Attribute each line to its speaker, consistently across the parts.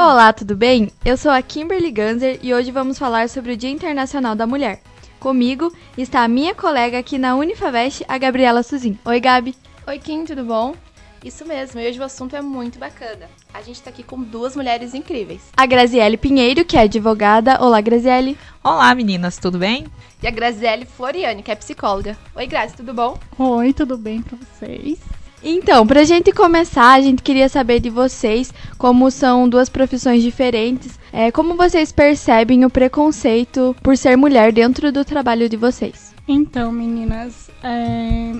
Speaker 1: Olá, tudo bem? Eu sou a Kimberly Ganzer e hoje vamos falar sobre o Dia Internacional da Mulher. Comigo está a minha colega aqui na Unifavest, a Gabriela Suzin. Oi, Gabi.
Speaker 2: Oi, Kim, tudo bom? Isso mesmo, e hoje o assunto é muito bacana. A gente tá aqui com duas mulheres incríveis.
Speaker 1: A Graziele Pinheiro, que é advogada. Olá, Graziele.
Speaker 3: Olá, meninas, tudo bem?
Speaker 2: E a Graziele Floriane, que é psicóloga. Oi, Grazi, tudo bom?
Speaker 4: Oi, tudo bem pra vocês?
Speaker 1: Então, pra gente começar, a gente queria saber de vocês, como são duas profissões diferentes, é, como vocês percebem o preconceito por ser mulher dentro do trabalho de vocês?
Speaker 4: Então, meninas, é,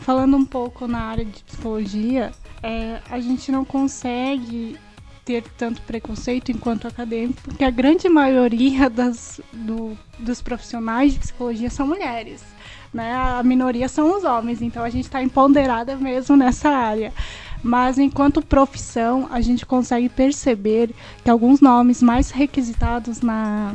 Speaker 4: falando um pouco na área de psicologia, é, a gente não consegue ter tanto preconceito enquanto acadêmico, porque a grande maioria das, do, dos profissionais de psicologia são mulheres né? A minoria são os homens, então a gente está empoderada mesmo nessa área. Mas enquanto profissão, a gente consegue perceber que alguns nomes mais requisitados na,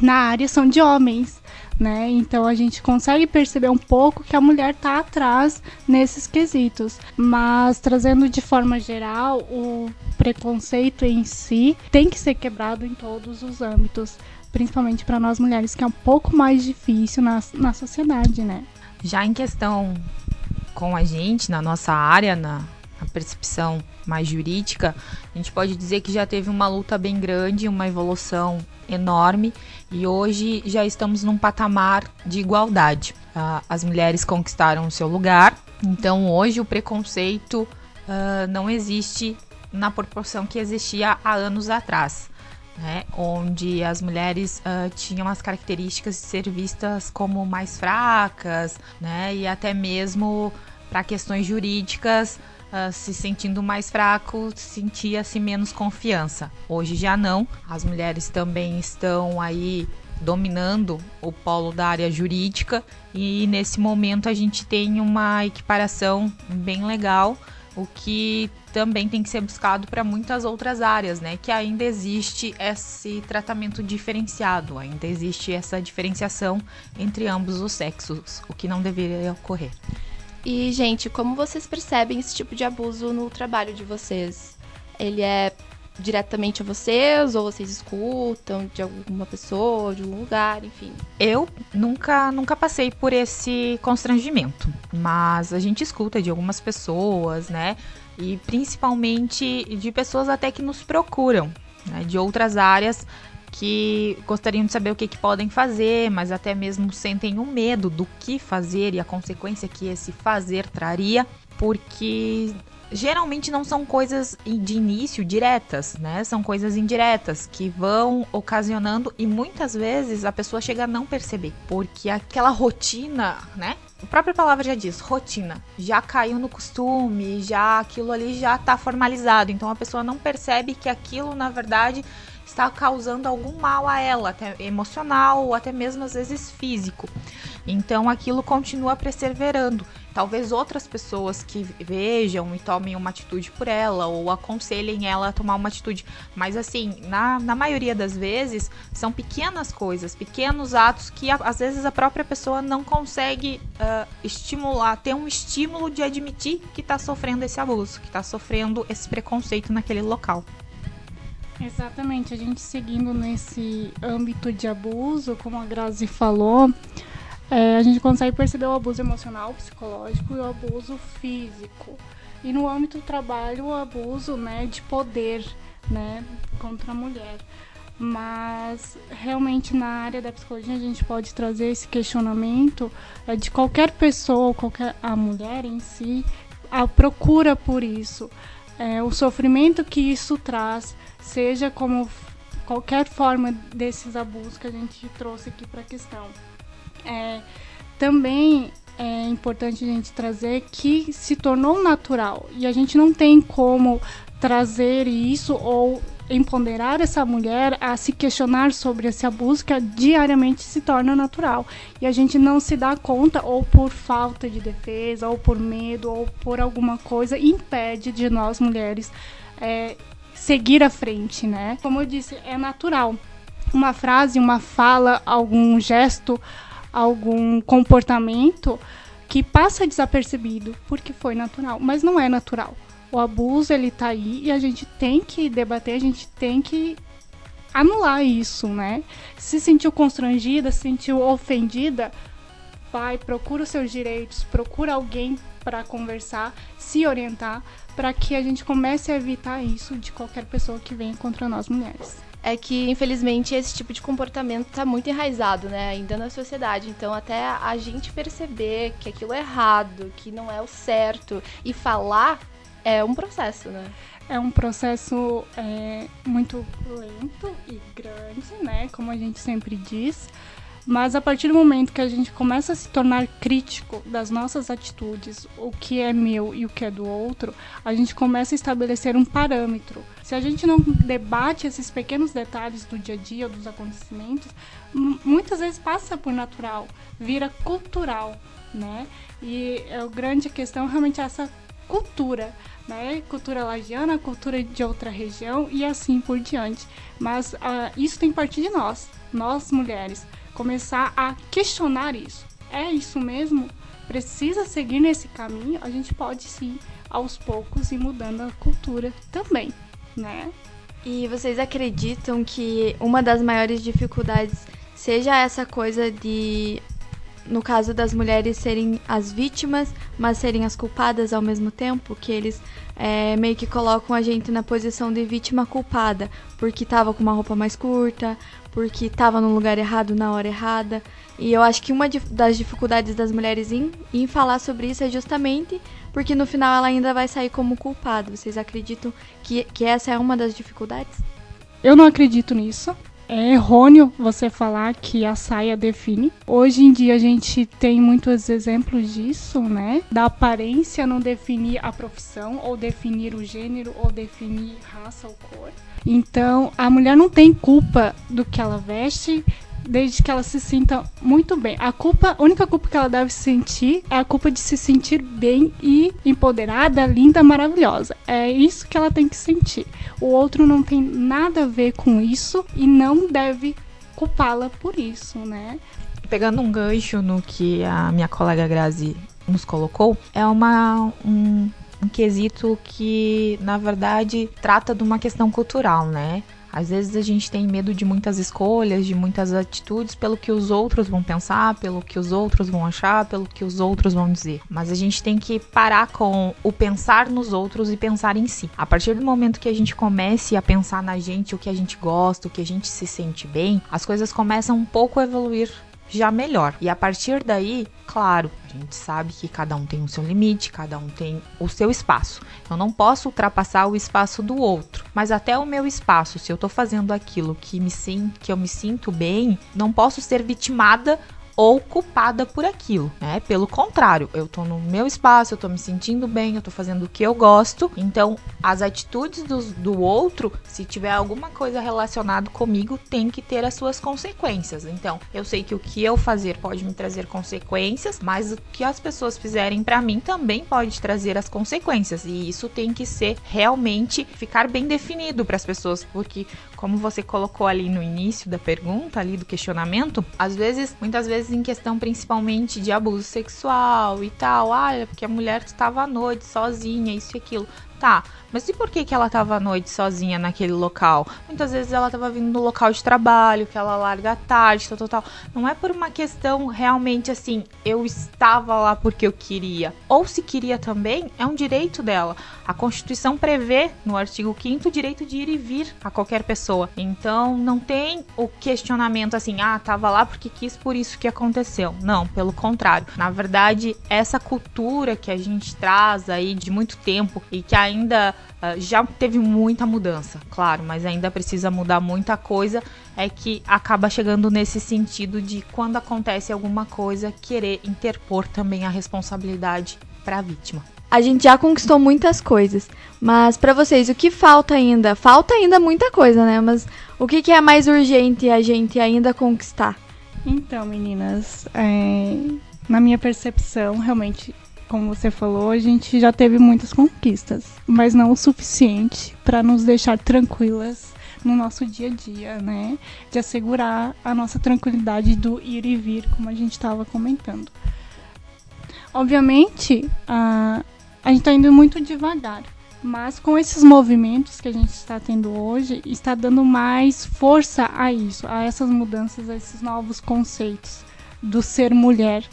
Speaker 4: na área são de homens. Né? Então a gente consegue perceber um pouco que a mulher está atrás nesses quesitos. Mas trazendo de forma geral, o preconceito em si tem que ser quebrado em todos os âmbitos principalmente para nós mulheres, que é um pouco mais difícil na, na sociedade, né?
Speaker 3: Já em questão com a gente, na nossa área, na, na percepção mais jurídica, a gente pode dizer que já teve uma luta bem grande, uma evolução enorme e hoje já estamos num patamar de igualdade. Uh, as mulheres conquistaram o seu lugar, então hoje o preconceito uh, não existe na proporção que existia há anos atrás né, onde as mulheres uh, tinham as características de ser vistas como mais fracas, né, e até mesmo para questões jurídicas, uh, se sentindo mais fraco, sentia-se menos confiança. Hoje já não, as mulheres também estão aí dominando o polo da área jurídica e nesse momento a gente tem uma equiparação bem legal o que também tem que ser buscado para muitas outras áreas, né? Que ainda existe esse tratamento diferenciado, ainda existe essa diferenciação entre ambos os sexos, o que não deveria ocorrer.
Speaker 2: E, gente, como vocês percebem esse tipo de abuso no trabalho de vocês? Ele é diretamente a vocês ou vocês escutam de alguma pessoa, de algum lugar, enfim?
Speaker 3: Eu nunca nunca passei por esse constrangimento, mas a gente escuta de algumas pessoas, né? E principalmente de pessoas até que nos procuram, né? de outras áreas que gostariam de saber o que, que podem fazer, mas até mesmo sentem um medo do que fazer e a consequência que esse fazer traria, porque geralmente não são coisas de início diretas, né? São coisas indiretas que vão ocasionando e muitas vezes a pessoa chega a não perceber, porque aquela rotina, né? A própria palavra já diz, rotina, já caiu no costume, já aquilo ali já tá formalizado, então a pessoa não percebe que aquilo na verdade está causando algum mal a ela, até emocional ou até mesmo às vezes físico. Então aquilo continua perseverando. Talvez outras pessoas que vejam e tomem uma atitude por ela ou aconselhem ela a tomar uma atitude. Mas assim, na, na maioria das vezes, são pequenas coisas, pequenos atos que às vezes a própria pessoa não consegue uh, estimular, ter um estímulo de admitir que está sofrendo esse abuso, que está sofrendo esse preconceito naquele local.
Speaker 4: Exatamente, a gente seguindo nesse âmbito de abuso, como a Grazi falou, é, a gente consegue perceber o abuso emocional, psicológico e o abuso físico. E no âmbito do trabalho, o abuso né, de poder né, contra a mulher. Mas realmente na área da psicologia a gente pode trazer esse questionamento é, de qualquer pessoa, qualquer a mulher em si, a procura por isso. É, o sofrimento que isso traz, seja como qualquer forma desses abusos que a gente trouxe aqui para a questão. É, também é importante a gente trazer que se tornou natural e a gente não tem como trazer isso ou empoderar essa mulher a se questionar sobre esse abuso que diariamente se torna natural e a gente não se dá conta ou por falta de defesa ou por medo ou por alguma coisa impede de nós mulheres é, seguir à frente, né? Como eu disse, é natural. Uma frase, uma fala, algum gesto, algum comportamento que passa desapercebido porque foi natural, mas não é natural. O abuso ele tá aí e a gente tem que debater, a gente tem que anular isso, né? Se sentiu constrangida, se sentiu ofendida, vai, procura os seus direitos, procura alguém para conversar, se orientar, para que a gente comece a evitar isso de qualquer pessoa que venha contra nós mulheres
Speaker 2: é que, infelizmente, esse tipo de comportamento está muito enraizado, né, ainda na sociedade. Então, até a gente perceber que aquilo é errado, que não é o certo, e falar é um processo, né?
Speaker 4: É um processo é, muito lento e grande, né? Como a gente sempre diz. Mas a partir do momento que a gente começa a se tornar crítico das nossas atitudes, o que é meu e o que é do outro, a gente começa a estabelecer um parâmetro. Se a gente não debate esses pequenos detalhes do dia a dia, dos acontecimentos, muitas vezes passa por natural, vira cultural, né? E a grande questão realmente é essa cultura, né? Cultura lagiana, cultura de outra região e assim por diante. Mas uh, isso tem partir de nós, nós mulheres começar a questionar isso. É isso mesmo? Precisa seguir nesse caminho? A gente pode sim, aos poucos, ir mudando a cultura também, né?
Speaker 1: E vocês acreditam que uma das maiores dificuldades seja essa coisa de, no caso das mulheres serem as vítimas, mas serem as culpadas ao mesmo tempo? Que eles é, meio que colocam a gente na posição de vítima culpada, porque tava com uma roupa mais curta, porque estava no lugar errado na hora errada. E eu acho que uma das dificuldades das mulheres em, em falar sobre isso é justamente porque no final ela ainda vai sair como culpada. Vocês acreditam que, que essa é uma das dificuldades?
Speaker 4: Eu não acredito nisso. É errôneo você falar que a saia define. Hoje em dia a gente tem muitos exemplos disso, né? Da aparência não definir a profissão, ou definir o gênero, ou definir raça ou cor. Então, a mulher não tem culpa do que ela veste, desde que ela se sinta muito bem. A culpa, a única culpa que ela deve sentir é a culpa de se sentir bem e empoderada, linda, maravilhosa. É isso que ela tem que sentir. O outro não tem nada a ver com isso e não deve culpá-la por isso, né?
Speaker 3: Pegando um gancho no que a minha colega Grazi nos colocou, é uma um, um quesito que, na verdade, trata de uma questão cultural, né? Às vezes a gente tem medo de muitas escolhas, de muitas atitudes, pelo que os outros vão pensar, pelo que os outros vão achar, pelo que os outros vão dizer. Mas a gente tem que parar com o pensar nos outros e pensar em si. A partir do momento que a gente comece a pensar na gente, o que a gente gosta, o que a gente se sente bem, as coisas começam um pouco a evoluir já melhor. E a partir daí, claro, a gente sabe que cada um tem o seu limite, cada um tem o seu espaço. Eu não posso ultrapassar o espaço do outro, mas até o meu espaço, se eu tô fazendo aquilo que me sim, que eu me sinto bem, não posso ser vitimada ou culpada por aquilo, né? Pelo contrário, eu tô no meu espaço, eu tô me sentindo bem, eu tô fazendo o que eu gosto. Então, as atitudes do, do outro, se tiver alguma coisa relacionada comigo, tem que ter as suas consequências. Então, eu sei que o que eu fazer pode me trazer consequências, mas o que as pessoas fizerem para mim também pode trazer as consequências. E isso tem que ser realmente ficar bem definido para as pessoas, porque como você colocou ali no início da pergunta, ali do questionamento, às vezes, muitas vezes em questão principalmente de abuso sexual e tal, ah, porque a mulher estava à noite sozinha, isso e aquilo. Tá, mas e por que, que ela estava à noite sozinha naquele local? Muitas vezes ela estava vindo no local de trabalho, que ela larga tarde, tal, tal, tal. Não é por uma questão realmente assim, eu estava lá porque eu queria. Ou se queria também, é um direito dela. A Constituição prevê, no artigo 5 o direito de ir e vir a qualquer pessoa. Então, não tem o questionamento assim, ah, tava lá porque quis, por isso que aconteceu. Não, pelo contrário. Na verdade, essa cultura que a gente traz aí de muito tempo e que ainda ainda uh, já teve muita mudança, claro, mas ainda precisa mudar muita coisa. É que acaba chegando nesse sentido de quando acontece alguma coisa, querer interpor também a responsabilidade para a vítima.
Speaker 1: A gente já conquistou muitas coisas, mas para vocês, o que falta ainda? Falta ainda muita coisa, né? Mas o que, que é mais urgente a gente ainda conquistar?
Speaker 4: Então, meninas, é, na minha percepção, realmente como você falou, a gente já teve muitas conquistas, mas não o suficiente para nos deixar tranquilas no nosso dia a dia, né? De assegurar a nossa tranquilidade do ir e vir, como a gente estava comentando. Obviamente, a, a gente está indo muito devagar, Mas com esses movimentos que a gente está tendo hoje, está dando mais força a isso, a essas mudanças, a esses novos conceitos do ser mulher.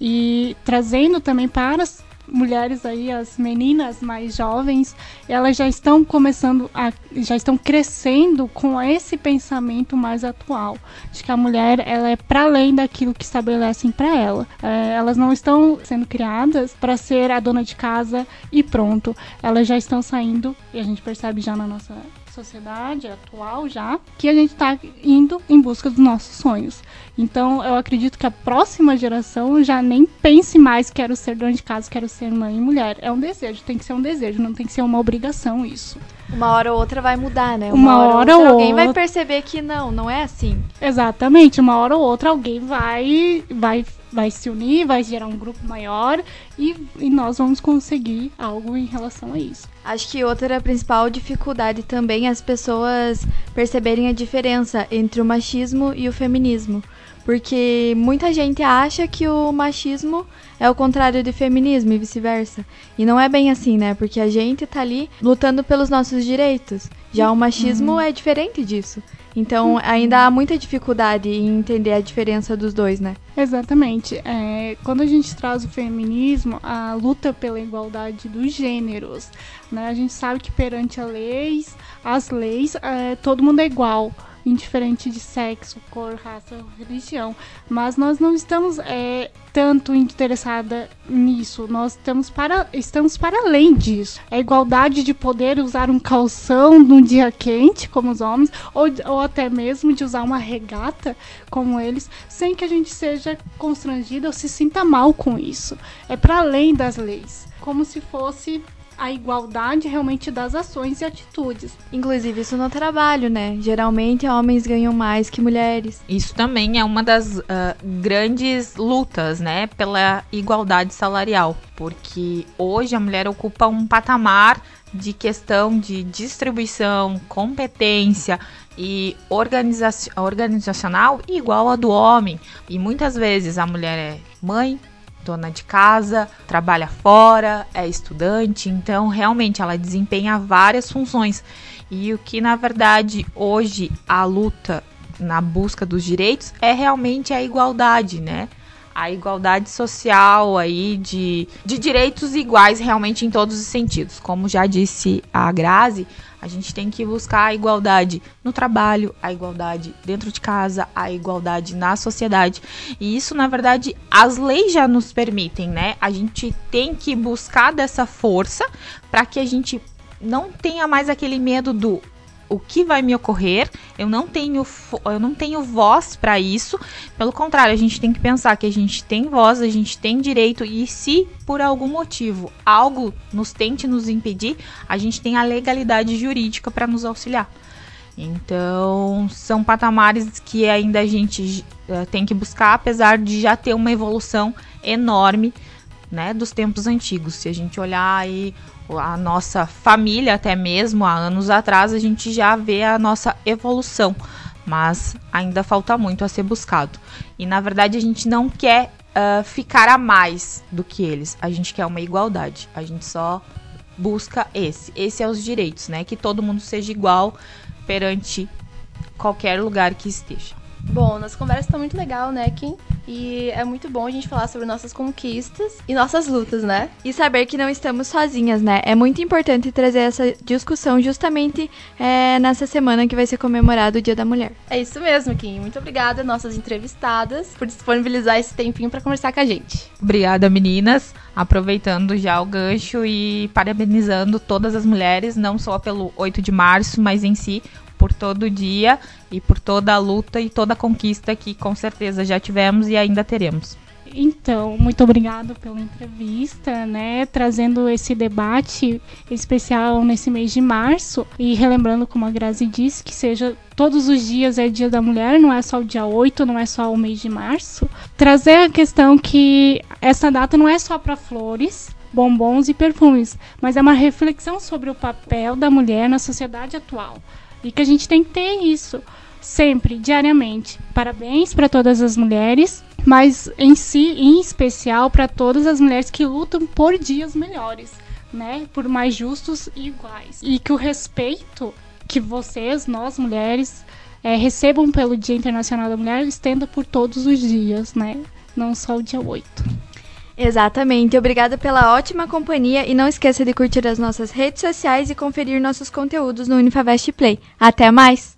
Speaker 4: E trazendo também para as mulheres aí, as meninas mais jovens, elas já estão começando a, já estão crescendo com esse pensamento mais atual, de que a mulher ela é para além daquilo que estabelecem para ela. É, elas não estão sendo criadas para ser a dona de casa e pronto. Elas já estão saindo e a gente percebe já na nossa sociedade atual já, que a gente está indo em busca dos nossos sonhos. Então, eu acredito que a próxima geração já nem pense mais quero ser dona de casa, quero ser mãe e mulher. É um desejo, tem que ser um desejo, não tem que ser uma obrigação isso.
Speaker 1: Uma hora ou outra vai mudar, né?
Speaker 4: Uma, uma hora, hora, ou outra
Speaker 1: alguém vai perceber que não, não é assim.
Speaker 4: Exatamente, uma hora ou outra alguém vai vai vai se unir, vai gerar um grupo maior e, e nós vamos conseguir algo em relação a isso.
Speaker 1: Acho que outra principal dificuldade também é as pessoas perceberem a diferença entre o machismo e o feminismo. Porque muita gente acha que o machismo é o contrário do feminismo e vice-versa. E não é bem assim, né? Porque a gente tá ali lutando pelos nossos direitos. Já o machismo uhum. é diferente disso. Então ainda há muita dificuldade em entender a diferença dos dois, né?
Speaker 4: Exatamente. É, quando a gente traz o feminismo, a luta pela igualdade dos gêneros, né? A gente sabe que perante as leis, as leis, é, todo mundo é igual indiferente de sexo, cor, raça religião. Mas nós não estamos é, tanto interessada nisso. Nós estamos para, estamos para além disso. A igualdade de poder usar um calção num dia quente, como os homens, ou, ou até mesmo de usar uma regata, como eles, sem que a gente seja constrangida ou se sinta mal com isso. É para além das leis. Como se fosse a igualdade realmente das ações e atitudes.
Speaker 1: Inclusive isso no trabalho, né? Geralmente homens ganham mais que mulheres.
Speaker 3: Isso também é uma das uh, grandes lutas, né, pela igualdade salarial, porque hoje a mulher ocupa um patamar de questão de distribuição, competência e organiza organizacional igual a do homem. E muitas vezes a mulher é mãe, dona de casa, trabalha fora, é estudante, então realmente ela desempenha várias funções. E o que na verdade hoje a luta na busca dos direitos é realmente a igualdade, né? A igualdade social aí de, de direitos iguais realmente em todos os sentidos. Como já disse a Grazi, a gente tem que buscar a igualdade no trabalho, a igualdade dentro de casa, a igualdade na sociedade. E isso, na verdade, as leis já nos permitem, né? A gente tem que buscar dessa força para que a gente não tenha mais aquele medo do o que vai me ocorrer. Eu não tenho, eu não tenho voz para isso. Pelo contrário, a gente tem que pensar que a gente tem voz, a gente tem direito e se por algum motivo algo nos tente nos impedir, a gente tem a legalidade jurídica para nos auxiliar. Então, são patamares que ainda a gente uh, tem que buscar, apesar de já ter uma evolução enorme né, dos tempos antigos. Se a gente olhar aí a nossa família, até mesmo há anos atrás, a gente já vê a nossa evolução, mas ainda falta muito a ser buscado. E na verdade a gente não quer uh, ficar a mais do que eles, a gente quer uma igualdade, a gente só busca esse. Esse é os direitos, né? Que todo mundo seja igual perante qualquer lugar que esteja.
Speaker 2: Bom, nossa conversa tá muito legal, né, Kim? E é muito bom a gente falar sobre nossas conquistas e nossas lutas, né?
Speaker 1: E saber que não estamos sozinhas, né? É muito importante trazer essa discussão justamente é, nessa semana que vai ser comemorado o Dia da Mulher.
Speaker 2: É isso mesmo, Kim. Muito obrigada, nossas entrevistadas, por disponibilizar esse tempinho para conversar com a gente.
Speaker 3: Obrigada, meninas. Aproveitando já o gancho e parabenizando todas as mulheres, não só pelo 8 de março, mas em si por todo o dia e por toda a luta e toda a conquista que com certeza já tivemos e ainda teremos.
Speaker 4: Então, muito obrigado pela entrevista, né? Trazendo esse debate especial nesse mês de março e relembrando, como a Grazi disse, que seja todos os dias é Dia da Mulher, não é só o dia 8, não é só o mês de março. Trazer a questão que essa data não é só para flores, bombons e perfumes, mas é uma reflexão sobre o papel da mulher na sociedade atual. E que a gente tem que ter isso sempre, diariamente. Parabéns para todas as mulheres, mas em si, em especial, para todas as mulheres que lutam por dias melhores. né, por mais justos e iguais. E que o respeito que vocês, nós mulheres, é, recebam pelo Dia Internacional da Mulher estenda por todos os dias, né? Não só o dia 8.
Speaker 1: Exatamente. Obrigada pela ótima companhia e não esqueça de curtir as nossas redes sociais e conferir nossos conteúdos no Unifavest Play. Até mais!